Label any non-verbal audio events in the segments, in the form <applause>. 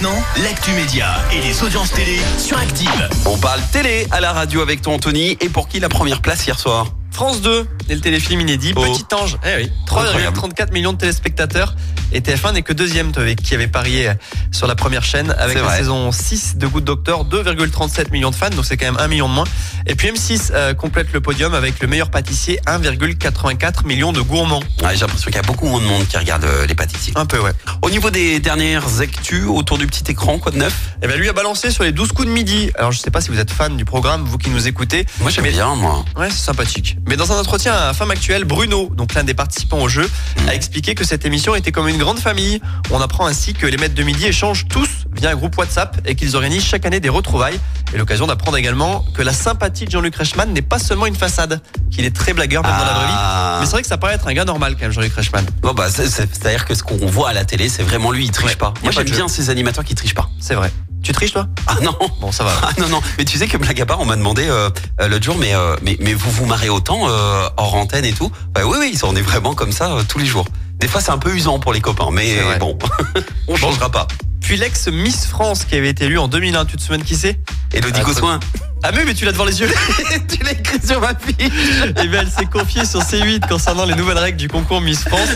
maintenant, l'actu média et les audiences télé sur Active. On parle télé à la radio avec toi Anthony. Et pour qui la première place hier soir? France 2 et le téléfilm inédit Oh. Petit Ange. Eh oui, Incroyable. 3,34 millions de téléspectateurs. Et TF1 n'est que deuxième qui avait parié sur la première chaîne avec la vrai. saison 6 de Good Doctor, 2,37 millions de fans, donc c'est quand même un million de moins. Et puis M6 euh, complète le podium avec le meilleur pâtissier, 1,84 millions de gourmands. Ouais, J'ai l'impression qu'il y a beaucoup moins de monde qui regarde euh, les pâtissiers. Un peu ouais. Au niveau des dernières actus autour du petit écran, quoi de neuf? Et ben lui a balancé sur les 12 coups de midi. Alors je sais pas si vous êtes fan du programme, vous qui nous écoutez. Moi j'aime bien moi. Ouais, c'est sympathique. Mais dans un entretien à Femme Actuelle, Bruno, donc l'un des participants au jeu, a expliqué que cette émission était comme une grande famille. On apprend ainsi que les maîtres de midi échangent tous via un groupe WhatsApp et qu'ils organisent chaque année des retrouvailles. Et l'occasion d'apprendre également que la sympathie de Jean-Luc Reichmann n'est pas seulement une façade, qu'il est très blagueur même dans la vraie vie. Ah. Mais c'est vrai que ça paraît être un gars normal quand même, Jean-Luc Reichmann. Bon bah c'est- c'est- c'est-à-dire que ce qu'on voit à la télé, c'est vraiment lui, il triche Ouais. pas. Moi j'aime bien ces animateurs qui trichent pas. C'est vrai. Tu triches toi? Ah non Bon, ça va. Ah non non, mais tu sais que blague à part, on m'a demandé euh, euh, l'autre jour, mais, euh, mais mais vous vous marrez autant euh, hors antenne et tout? Bah oui oui, on est vraiment comme ça euh, tous les jours. Des fois c'est un peu usant pour les copains, mais C'est vrai. bon, <laughs> on changera pas. Puis l'ex Miss France qui avait été élue en 2001, tu te souviens de qui c'est? Elodie Ah, Ah mais, mais tu l'as devant les yeux <laughs> tu l'as écrit sur ma fiche. <laughs> Eh bien, elle s'est confiée sur C8 concernant les nouvelles règles du concours Miss France.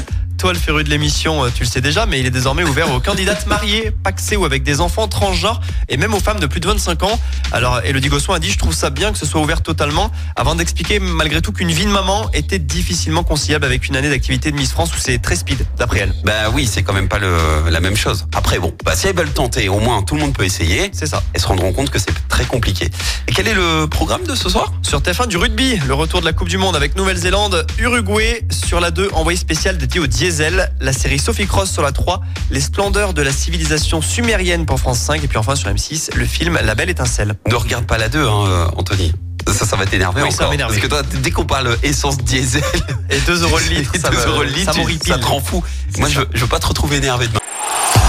Toi, le féru de l'émission, euh, tu le sais déjà, mais il est désormais ouvert aux candidates mariées, paxées ou avec des enfants transgenres et même aux femmes de plus de 25 ans. Alors, Elodie Gossuin a dit, je trouve ça bien que ce soit ouvert totalement, avant d'expliquer malgré tout qu'une vie de maman était difficilement conciliable avec une année d'activité de Miss France où c'est très speed, d'après elle. Bah oui, c'est quand même pas le, la même chose. Après bon, bah si elles veulent tenter, au moins tout le monde peut essayer. C'est ça. Elles se rendront compte que c'est très compliqué. Et quel est le programme de ce soir? Sur TF1 du rugby, le retour de la Coupe du Monde avec Nouvelle-Zélande, Uruguay sur la 2, envoyé spécial dédié au la série Sophie Cross sur la 3, les splendeurs de la civilisation sumérienne pour France 5 et puis enfin sur M6, le film La Belle Étincelle. Ne regarde pas la 2, hein, euh, Anthony. Ça, ça va t'énerver Oui, ça va encore. m'énerver. Parce que toi, dès qu'on parle essence diesel, Et 2 euros le litre, <laughs> et ça, 2 me- euros le litre, ça tu- ça te rend fou. Moi, je, veux- je veux pas te retrouver énervé demain.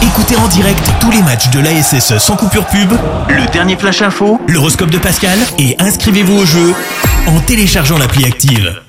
Écoutez en direct tous les matchs de l'ASSE sans coupure pub, le dernier flash info, l'horoscope de Pascal et inscrivez-vous au jeu en téléchargeant l'appli Active.